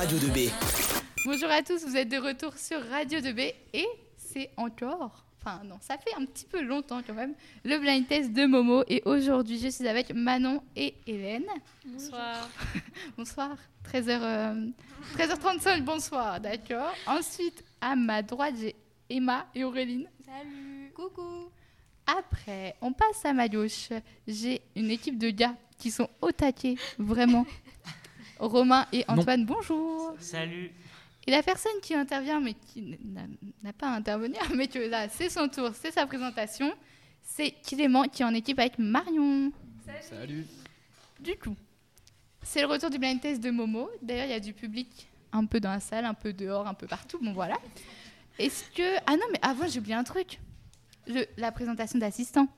Radio 2B. Bonjour à tous, vous êtes de retour sur Radio 2B et c'est encore, enfin non, ça fait un petit peu longtemps quand même, le blind test de Momo et aujourd'hui je suis avec Manon et Hélène. Bonsoir. Bonsoir, 13h, 13h35, bonsoir, d'accord. Ensuite, à ma droite, j'ai Emma et Auréline. Salut. Coucou. Après, on passe à ma gauche. J'ai une équipe de gars qui sont au taquet, vraiment. Romain et Antoine, bonjour. Salut. Et la personne qui intervient, mais qui n'a pas à intervenir, mais que là, c'est son tour, c'est sa présentation, c'est Clément qui est en équipe avec Marion. Salut. Du coup, c'est le retour du blind test de Momo. D'ailleurs, il y a du public un peu dans la salle, un peu dehors, un peu partout. Bon, voilà. Est-ce que. Ah non, mais avant, j'ai oublié un truc. Le- la présentation d'assistant.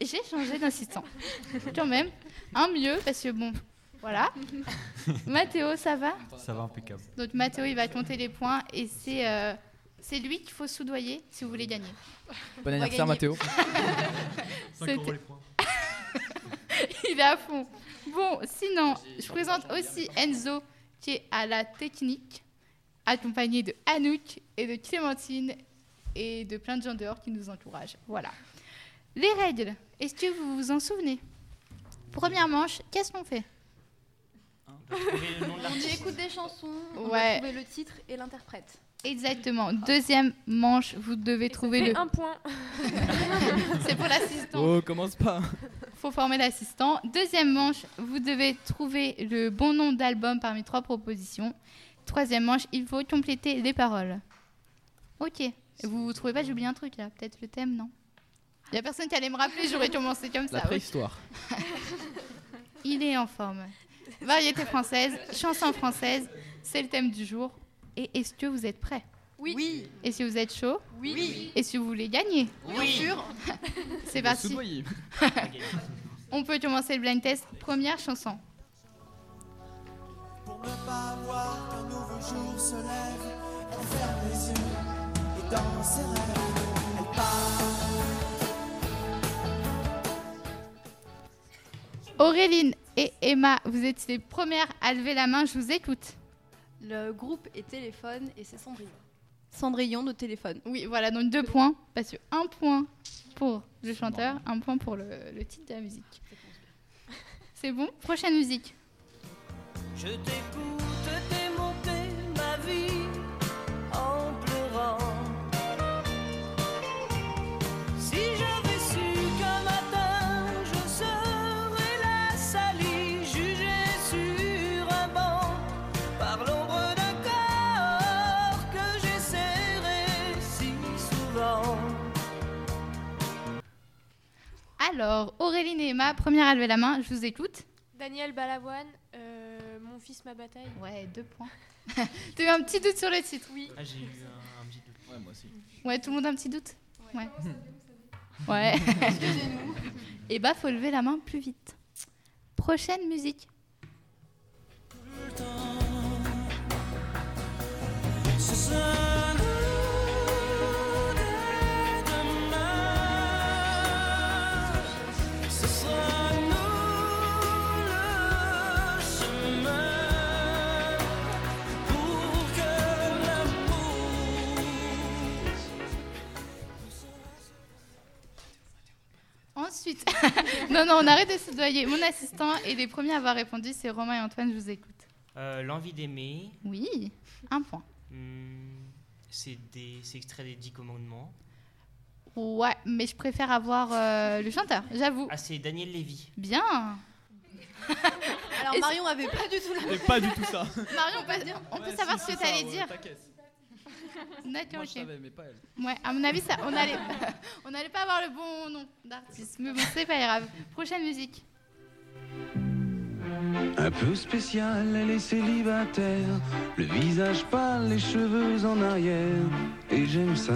J'ai changé d'assistant. Quand même. Un mieux, parce que bon, voilà. Mathéo, ça va? Ça va impeccable. Donc Mathéo, il va compter les points et c'est euh, c'est lui qu'il faut soudoyer si vous voulez gagner. Bon anniversaire. Mathéo. Il est à fond. Bon, sinon, je présente aussi Enzo qui est à la technique, accompagné de Anouk et de Clémentine et de plein de gens dehors qui nous encouragent. Voilà. Les règles, est-ce que vous vous en souvenez? Première manche, qu'est-ce qu'on fait? On va trouver le nom de On dit l'artiste. écoute des chansons, on Ouais. va trouver le titre et l'interprète. Exactement. Deuxième manche, vous devez trouver le. un point. C'est pour l'assistant. Oh, commence pas. faut former l'assistant. Deuxième manche, vous devez trouver le bon nom d'album parmi trois propositions. Troisième manche, il faut compléter les paroles. Ok. Vous ne trouvez pas, j'ai oublié un truc là. Peut-être le thème, non? Il n'y a personne qui allait me rappeler, j'aurais commencé comme La ça. préhistoire. Il est en forme. Variété française, chanson française, c'est le thème du jour. Et est-ce que vous êtes prêts? Oui. Et si vous êtes chaud? Oui. Et si vous voulez gagner? Bien sûr. C'est parti. On peut commencer le blind test. Première chanson. Pour ne pas voir qu'un nouveau jour se lève, elle ferme les yeux et dans ses rêves, elle part. Auréline et Emma, vous êtes les premières à lever la main, je vous écoute. Le groupe est Téléphone et c'est Cendrillon. Cendrillon de Téléphone. Oui, voilà, donc deux points, parce que un point pour le chanteur, un point pour le, le titre de la musique. C'est bon Prochaine musique. Je t'écoute démonter ma vie en pleurant. Si Alors, Auréline et Emma, première à lever la main, je vous écoute. Daniel Balavoine, euh, Mon fils, ma bataille. Ouais, deux points. T'as eu un petit doute sur le titre Oui. Ah, j'ai eu un, un petit doute. Ouais, moi aussi. Ouais, tout le monde a un petit doute Ouais. Ouais. Et bah, faut lever la main plus vite. Prochaine musique. Ce sera Ensuite, non, non, on arrête de se doyer. Mon assistant et les premiers à avoir répondu, c'est Romain et Antoine, je vous écoute. Euh, L'envie d'aimer, Oui, un point. hmm, c'est des- c'est extrait des Dix Commandements. Ouais, mais je préfère avoir euh, le chanteur, j'avoue. Ah, c'est Daniel Lévy. Bien. Alors Marion avait pas du tout la pas du tout ça. Marion, on peut, on peut savoir ce que tu allais dire. D'accord, Moi je ok. savais, mais pas elle. Ouais, à mon avis, ça, on allait, on n'allait pas avoir le bon nom d'artiste. Mais bon, c'est pas grave. Prochaine musique. Un peu spécial, elle est célibataire, le visage pâle, les cheveux en arrière, et j'aime ça.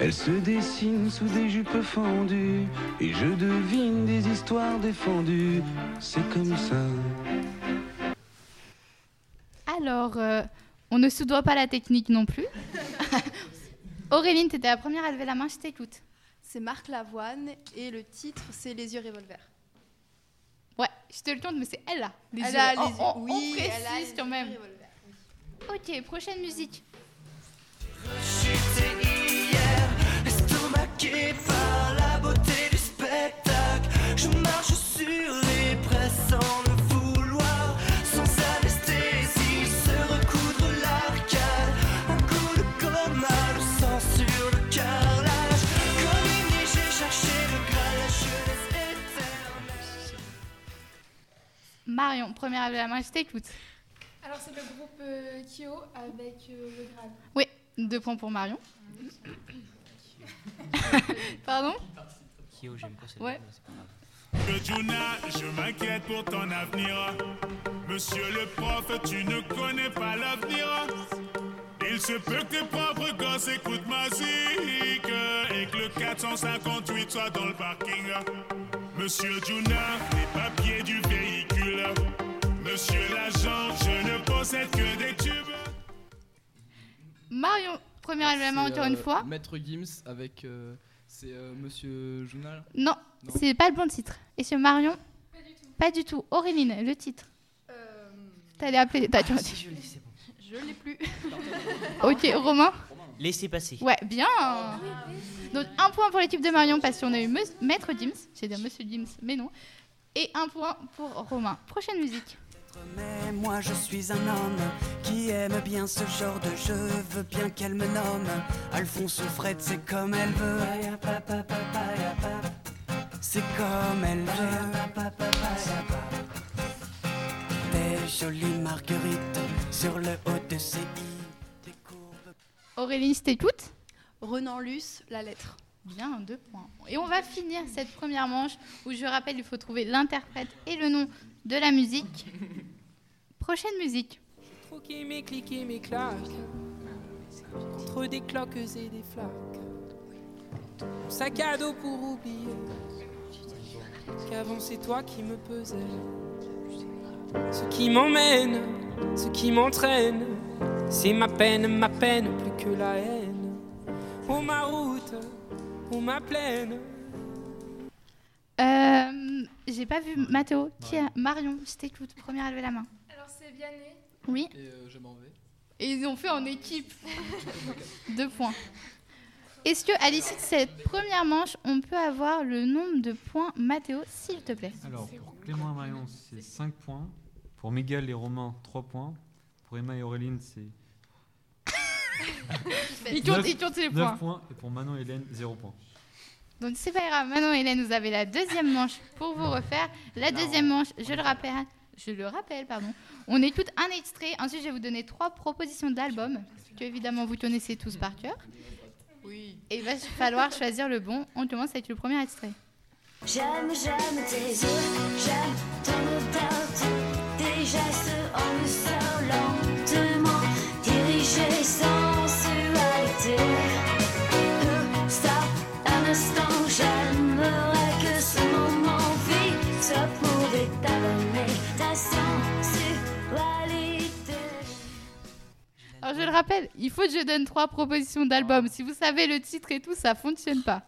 Elle se dessine sous des jupes fendues, et je devine des histoires défendues, c'est comme ça. Alors, euh, on ne se doit pas la technique non plus. Auréline, tu étais la première à lever la main, je t'écoute. C'est Marc Lavoine et le titre c'est Les yeux revolver. Ouais, je te le compte, mais c'est elle là. Les Elle yeux. a On- les yeux. on- on Oui, elle a précise les quand même. revolver. Ok, prochaine musique. Hier, par la beauté du spectacle. Je marche sur les presses La main, je t'écoute. Alors c'est le groupe euh, Kyo avec euh, le Graal. Oui, deux points pour Marion. Pardon? Kyo, j'aime pas cette Ouais. grave. Juna, je m'inquiète pour ton avenir. Monsieur le prof, tu ne connais pas l'avenir. Il se peut que tes propres gosses écoutent ma musique et que le 458 soit dans le parking. Monsieur Juna, les papiers du véhicule. Marion, main C'est, encore euh, une fois. Maître Gims avec. euh, c'est euh, Monsieur Journal. Non, Non. c'est pas le bon titre. Et sur Marion Pas du tout. Pas du tout. Auréline, le titre. Euh, T'allais appeler. Ah, si, je l'ai, c'est bon. je l'ai plus. Ok, Romain Laissez passer. Ouais, bien. Donc un point pour l'équipe de Marion parce qu'on a eu Maître Gims, j'ai dire Monsieur Gims, mais non. Et un point pour Romain. Prochaine musique. Mais moi je suis un homme qui aime bien ce genre de jeu, veux bien qu'elle me nomme. Alphonse ou Fred, c'est comme elle veut. C'est comme elle veut. Des jolies marguerites sur le haut de ses i. Des courbes Auréline, je t'écoute. Renan Luce, la lettre. Bien, deux points. Et on va finir cette première manche où je rappelle, il faut trouver l'interprète et le nom de la musique. Prochaine musique. Troquer mes clics et mes claques Contre des cloques et des flaques Mon sac à dos pour oublier Qu'avant c'est toi qui me pesais Ce qui m'emmène, ce qui m'entraîne C'est ma peine, ma peine plus que la haine Oh ma route, ma plaine Euh, J'ai pas vu Mathéo. Qui a Marion, je t'écoute. Première à lever la main. Alors c'est Vianney. Oui. Et euh, je m'en vais. Et ils ont fait en équipe. Deux points. Est-ce que à l'issue de cette première manche, on peut avoir le nombre de points Mathéo, s'il te plaît? Alors, pour Clément et Marion, c'est 5 points. Pour Miguel et Romain, 3 points. Pour Emma et Auréline, c'est Il compte, Neuf- il compte les 9 points. points. Et pour Manon et Hélène, 0 points. Donc c'est pas grave. Manon et Hélène, vous avez la deuxième manche pour vous refaire. La deuxième manche, je le rappelle, je le rappelle, pardon. On écoute un extrait. Ensuite, je vais vous donner trois propositions d'albums que évidemment vous connaissez tous par cœur. Oui. Et il va falloir choisir le bon. On commence avec le premier extrait. J'aime, j'aime tes yeux, j'aime ton odeur, il faut que je donne trois propositions d'albums. Si vous savez le titre et tout, ça fonctionne pas.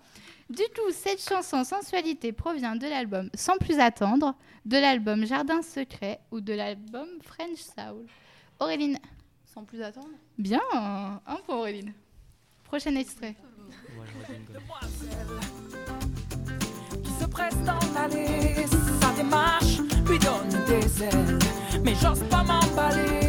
Du coup, cette chanson Sensualité provient de l'album Sans plus attendre, de l'album Jardin secret ou de l'album French Soul. Auréline, Sans plus attendre. bien, un pour Auréline. Prochain extrait. Moi, j'aurais dit une gomme. qui se presse d'en aller. Sa démarche lui donne des ailes, mais j'ose pas m'emballer.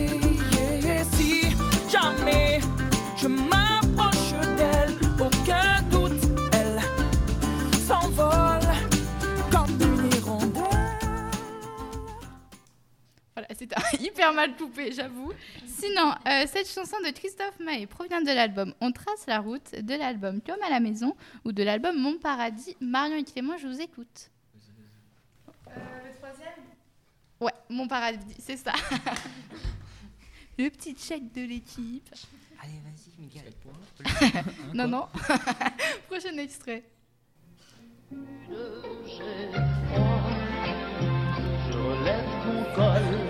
Hyper mal coupé, j'avoue. Sinon, euh, cette chanson de Christophe Maé provient de l'album On trace la route, de l'album Comme à la maison ou de l'album Mon paradis. Marion et Clément, je vous écoute. Euh, le troisième? Ouais, Mon paradis, c'est ça. Le petit check de l'équipe. Allez, vas-y, Miguel. Non, non. Prochain extrait. Je relève mon col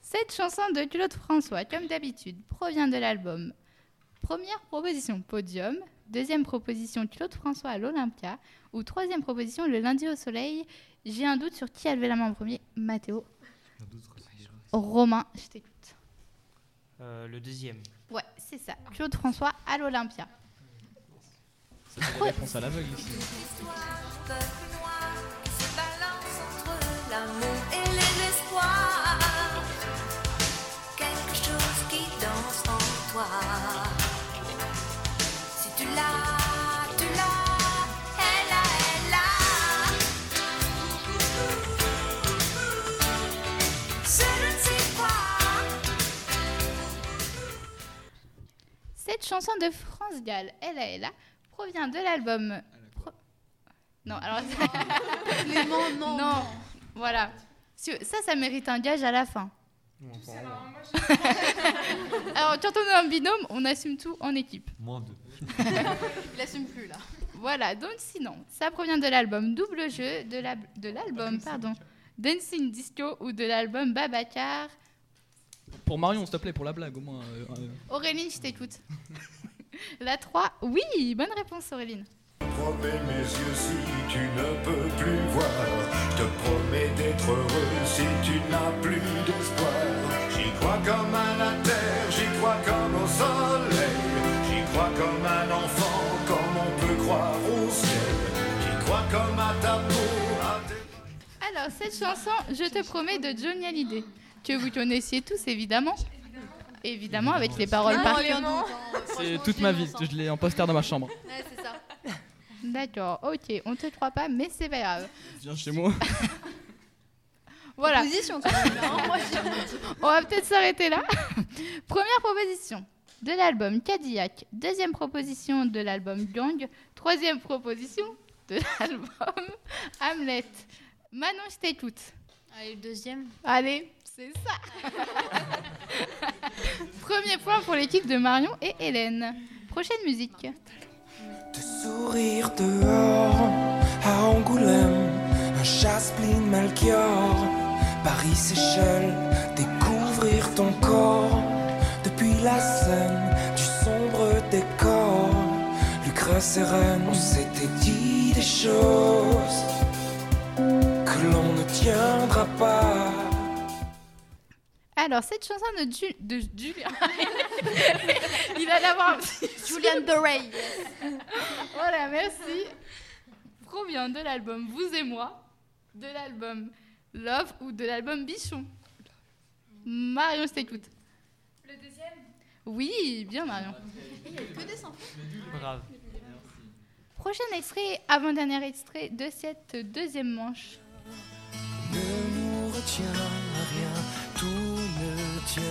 cette chanson de Claude François, comme d'habitude, provient de l'album Première proposition Podium, deuxième proposition Claude François à l'Olympia, ou troisième proposition Le lundi au soleil. J'ai un doute sur qui a levé la main en premier, Mathéo Romain, je t'écoute. Euh, le deuxième. Ouais, c'est ça. Claude François à l'Olympia. C'est la réponse à l'aveugle ici. peuple noir qui se balance entre l'amour chanson de France Gall, Elle a, elle a, provient de l'album. Pro- Non, alors. Clément, non, non. Voilà. Si- Ça, ça mérite un gage à la fin. Alors, quand on est un binôme, on assume tout en équipe. Moins deux. Il assume plus là. Voilà, donc sinon, ça provient de l'album Double Jeu, de la- de l'album, pardon, Dancing Disco ou de l'album Babacar. Pour Marion, s'il te plaît, pour la blague, au moins. euh, euh, Auréline, je t'écoute. La 3, oui, bonne réponse Auréline. Promets mes yeux si tu ne peux plus voir. Je te promets d'être heureux si tu n'as plus d'espoir. J'y crois comme à la terre, j'y crois comme au soleil. J'y crois comme un enfant, comme on peut croire au ciel. J'y crois comme à ta peau, à tes Alors, cette chanson, Je te promets de Johnny Hallyday, que vous connaissiez tous évidemment. Évidemment, avec les paroles par. C'est toute ma vie, je l'ai en poster dans ma chambre. Ouais, c'est ça. D'accord, ok, on te croit pas, mais c'est pas grave. Viens chez moi. Voilà. Proposition, quand même. Moi, j'ai- On va peut-être s'arrêter là. Première proposition de l'album Cadillac. Deuxième proposition de l'album Gang. Troisième proposition de l'album Hamlet. Manon, je t'écoute. Allez, le deuxième. Allez, c'est ça. Premier point pour l'équipe de Marion et Hélène. Prochaine musique. Sourire dehors à Angoulême, un chasse-pline Melchior, Paris Seychelles, découvrir ton corps depuis la scène du sombre décor. Lucrèce et Rennes, on s'était dit des choses que l'on ne tiendra pas. Alors, cette chanson de, Ju- de Julien. Il va l'avoir. Julian Dorey. Voilà, merci. Provient de l'album Vous et moi, de l'album Love ou de l'album Bichon? Marion, je t'écoute. Le deuxième? Oui, bien Marion. Il y a que des enfants. Brave. Prochain extrait, avant-dernier extrait de cette deuxième manche. Ne nous retiens tient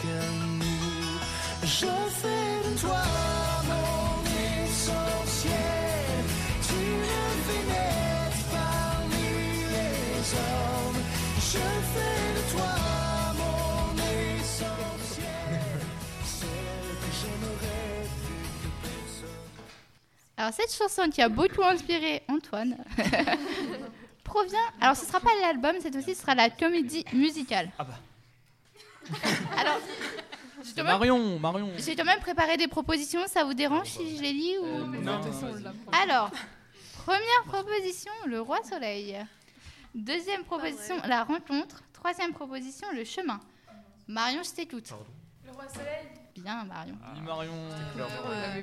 qu'à nous. Je fais de toi mon essentiel, tu me fais naître parmi les hommes. Je fais de toi mon essentiel, celle que j'aimerais plus que personne. Alors, cette chanson qui a beaucoup inspiré Antoine provient. Alors, ce sera pas l'album, cette aussi, ce sera la comédie musicale. Ah bah. Alors, j'ai Marion, Marion. J'ai quand même préparé des propositions, ça vous dérange si je les lis ou... non, Alors, première proposition, le roi soleil. Deuxième proposition, la rencontre. Troisième proposition, le chemin. Marion, je t'écoute. Le roi soleil Bien, Marion. Dis Marion.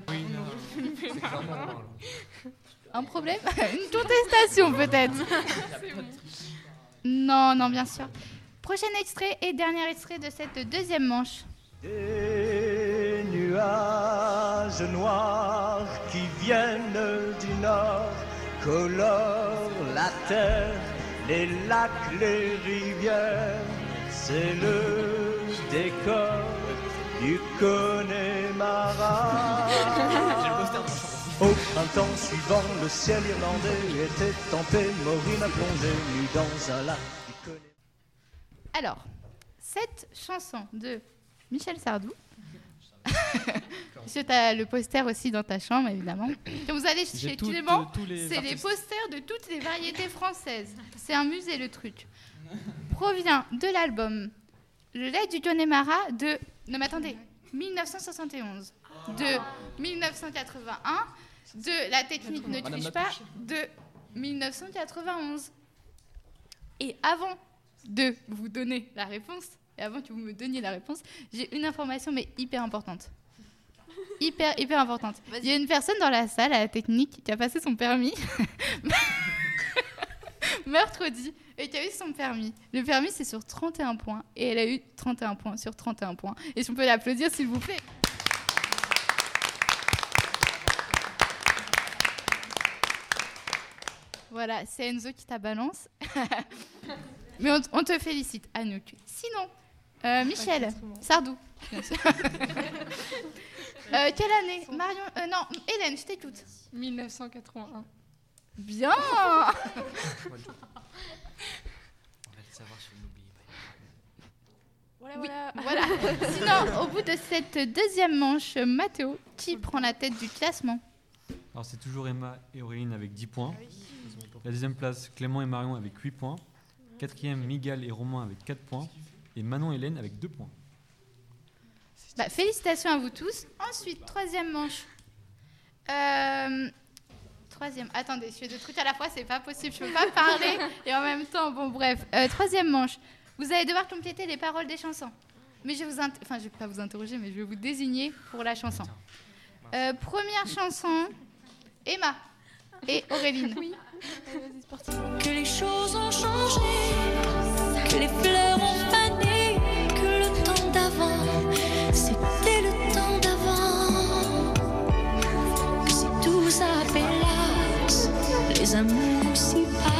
Oui, non. Un problème? Une contestation peut-être Non, non, bien sûr. Prochain extrait et dernier extrait de cette deuxième manche. Des nuages noirs qui viennent du nord colorent la terre, les lacs, les rivières. C'est le décor du Connemara. Au printemps suivant, le ciel irlandais était tempé, Maureen a plongé nu dans un lac. Alors, cette chanson de Michel Sardou. Tu as le poster aussi dans ta chambre, évidemment. Quand vous allez chez tout- Clément, c'est les posters de toutes les variétés françaises. C'est un musée, le truc. Provient de l'album Le lait du Connemara de. Non, mais attendez. 1971. De 1981. De la technique ne triche pas. De 1991. Et avant de vous donner la réponse, et avant que vous me donniez la réponse, j'ai une information, mais hyper importante. Hyper, hyper importante. Il y a une personne dans la salle à la technique qui a passé son permis mercredi et qui a eu son permis. Le permis, c'est sur 31 points et elle a eu 31 points sur 31 points. Et si on peut l'applaudir, s'il vous plaît? Voilà, c'est Enzo qui t'a balance. Mais on, on te félicite, Anouk. Sinon, euh, Michel, Sardou. bien sûr. Euh, quelle année Marion euh, Non, Hélène, je t'écoute. 1981. Bien On va le savoir si on oublie. Voilà, Oui, voilà. voilà. Sinon, au bout de cette deuxième manche, Mathéo, qui prend la tête du classement? Alors c'est toujours Emma et Auréline avec 10 points. La deuxième place, Clément et Marion avec 8 points. Quatrième, Miguel et Romain avec 4 points. Et Manon et Hélène avec 2 points. Bah, Félicitations à vous tous. Ensuite, troisième manche. Euh, troisième. Attendez, je fais deux trucs à la fois, c'est pas possible. Je peux pas parler et en même temps. Bon, bref. Euh, troisième manche. Vous allez devoir compléter les paroles des chansons. Mais je vais vous, enfin, je vais pas vous interroger, mais je vais vous désigner pour la chanson. Euh, première chanson, Emma et Auréline. Oui. Que les choses ont changé, que les fleurs ont fané, que le temps d'avant, c'était le temps d'avant. Que si tout s'appelasse, les amours s'y passent.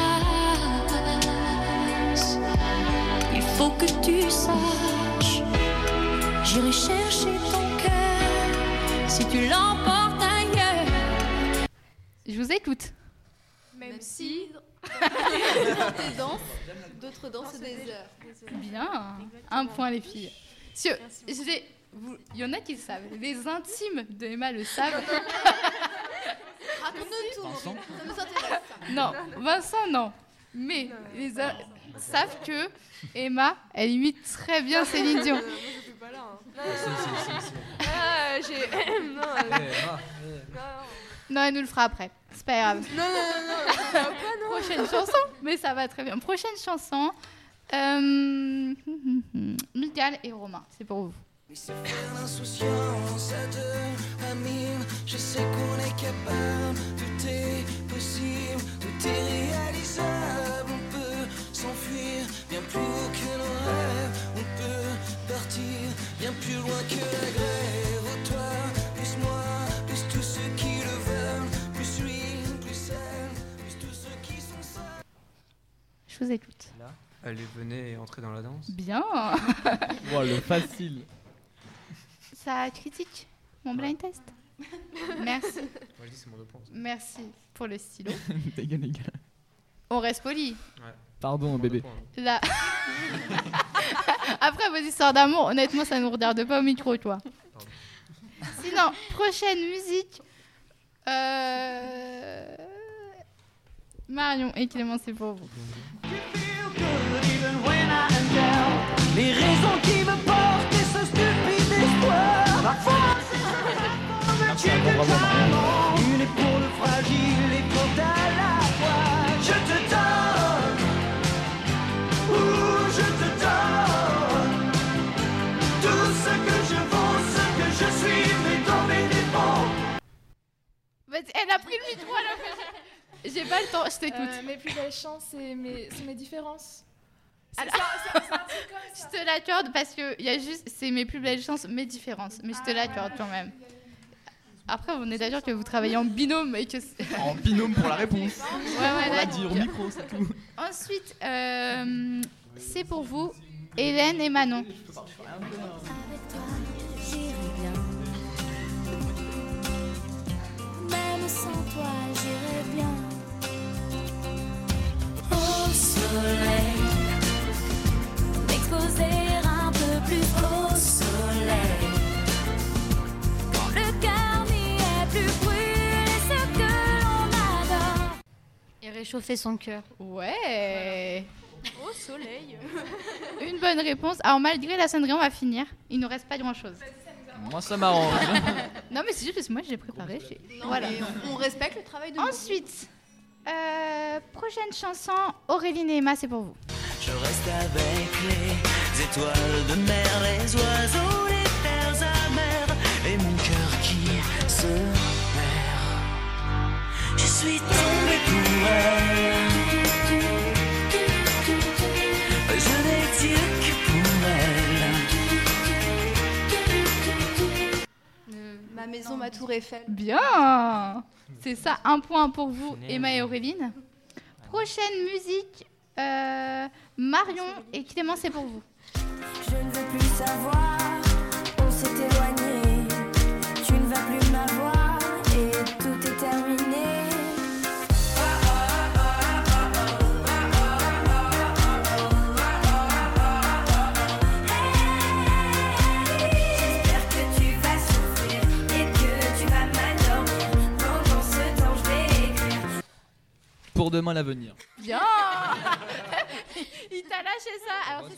Il faut que tu saches, j'irai chercher ton cœur si tu l'emportes ailleurs. Je vous écoute. Même si dans tes danses, d'autres dansent des heures. Bien, un point les filles. Si, Il y en a qui le savent. Les intimes de Emma le savent. Raconte-nous tout. Vincent Ça nous intéresse. Non, Vincent, non. Mais les in- savent que Emma, elle imite très bien Céline Dion. Je suis pas là. hein. Si, si, si, si. J'ai. non, non, Emma, non. Non, elle nous le fera après. C'est pas grave. Non, non, non, non, pas. Prochaine chanson, mais ça va très bien. Prochaine chanson. Euh... Miguel et Romain, c'est pour vous. L'insouciance à deux amine, je sais qu'on est capable, tout est possible, tout est réalisable, on peut s'enfuir allez, venez et entrez dans la danse. Bien. Wow, le facile. Ça critique mon blind test. Merci. Moi je dis c'est mon. Merci pour le stylo. On reste poli. Ouais. Pardon, bébé. Là. Après vos histoires d'amour, honnêtement, ça ne nous regarde pas au micro, toi. Sinon, prochaine musique. Euh... Marion et Clément, c'est pour vous. Elle a pris le micro, elle J'ai pas le temps, je t'écoute. Euh, mes plus belles chances, c'est mes, c'est mes différences. C'est Alors- ça, comme ça. Je te l'accorde parce que il y a juste, c'est mes plus belles chances, mes différences. Mais je te l'accorde quand même. Après, on est d'accord que vous travaillez en binôme et que. En binôme pour la réponse. Ouais, ouais, On l'a là, dit au micro, c'est tout. Ensuite, euh, c'est pour vous, Hélène et Manon. Sans toi, j'irai bien. Au soleil, m'exposer un peu plus au soleil. Quand le cœur n'y est plus brûlé, ce que l'on adore. Et réchauffer son cœur. Ouais. Au soleil. Une bonne réponse. Alors malgré la sonnerie, on va finir. Il nous reste pas grand-chose. Moi, ça m'arrange. Non mais c'est juste parce que moi j'ai préparé. j'ai- Non, voilà. mais on, on respecte le travail de. Ensuite, euh, prochaine chanson, Auréline et Emma, c'est pour vous. Je reste avec les étoiles de mer, les oiseaux, les terres amères et mon cœur qui se perd. Je suis tombé pour elle. Ma maison, ma tour Eiffel. Bien C'est ça, un point pour vous, Emma et Auréline. Prochaine musique, euh, Marion et Clément, c'est pour vous. Je ne veux plus savoir, on s'est éloigné. Demain, l'avenir. Bien Il t'a lâché ça. Alors,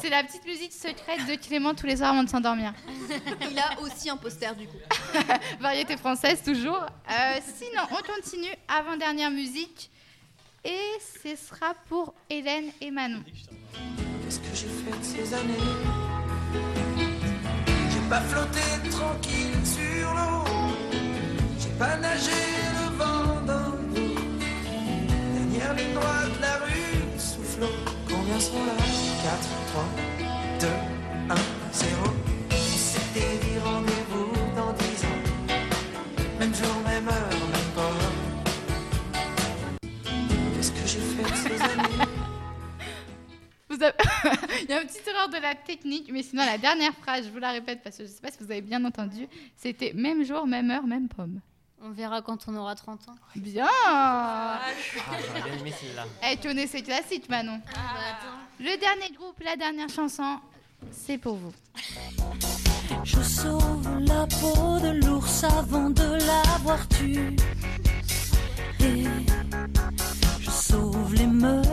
c'est, la petite musique secrète de Clément tous les soirs avant de s'endormir. Il a aussi un poster du coup. Variété française, toujours. Euh, sinon, on continue. Avant-dernière musique. Et ce sera pour Hélène et Manon. Qu'est-ce que j'ai fait de ces années? J'ai pas flotté tranquille sur l'eau. J'ai pas nagé le vent. Dernière ligne droite, la rue soufflot. Combien sont là? 4, 3, 2, 1, 0. On s'était dit rendez-vous dans 10 ans. Même jour, même heure, même pas. Qu'est-ce que j'ai fait de ces années Il y a une petite erreur de la technique, mais sinon, la dernière phrase, je vous la répète parce que je ne sais pas si vous avez bien entendu, c'était même jour, même heure, même pomme. On verra quand on aura 30 ans. Bien Ah, j'aurais bien aimé celle-là. Eh, tu connais ces classiques, Manon. Le dernier groupe, la dernière chanson, c'est pour vous. Je sauve la peau de l'ours avant de l'avoir tué. Et je sauve les meubles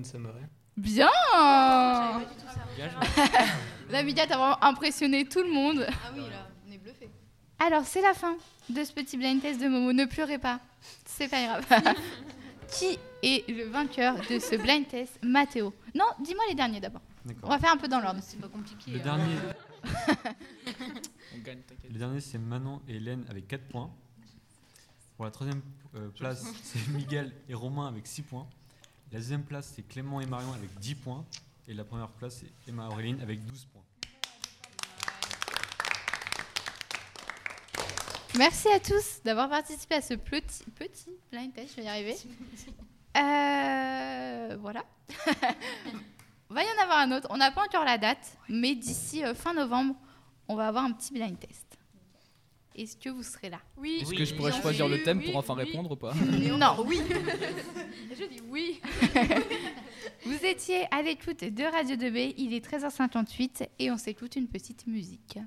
monde s'aimerait. Bien Bien La média t'as vraiment impressionné tout le monde. Ah oui, là, on est bluffé. Alors, c'est la fin de ce petit blind test de Momo. Ne pleurez pas, c'est pas grave. Qui est le vainqueur de ce blind test Mathéo. Non, dis-moi les derniers d'abord. D'accord. On va faire un peu dans l'ordre. C'est pas compliqué. Le hein. dernier, On gagne, t'inquiète. le dernier c'est Manon et Hélène avec 4 points. Pour la troisième euh, place, c'est Miguel et Romain avec 6 points. La deuxième place, c'est Clément et Marion avec 10 points. Et la première place, c'est Emma Auréline avec 12 points. Merci à tous d'avoir participé à ce petit, petit blind test. Je vais y arriver. Euh, voilà. va y en avoir un autre. On n'a pas encore la date, mais d'ici euh, fin novembre, on va avoir un petit blind test. Est-ce que vous serez là? Oui. Est-ce que je pourrais choisir le thème oui, pour enfin oui. répondre ou pas? Non. Oui. Je dis oui. Vous étiez à l'écoute de Radio 2B, il est 13h58 et on s'écoute une petite musique.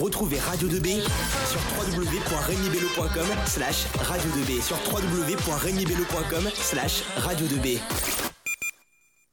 Retrouvez Radio 2B sur www.regnibello.com slash radio 2B sur www.regnibello.com slash radio 2B.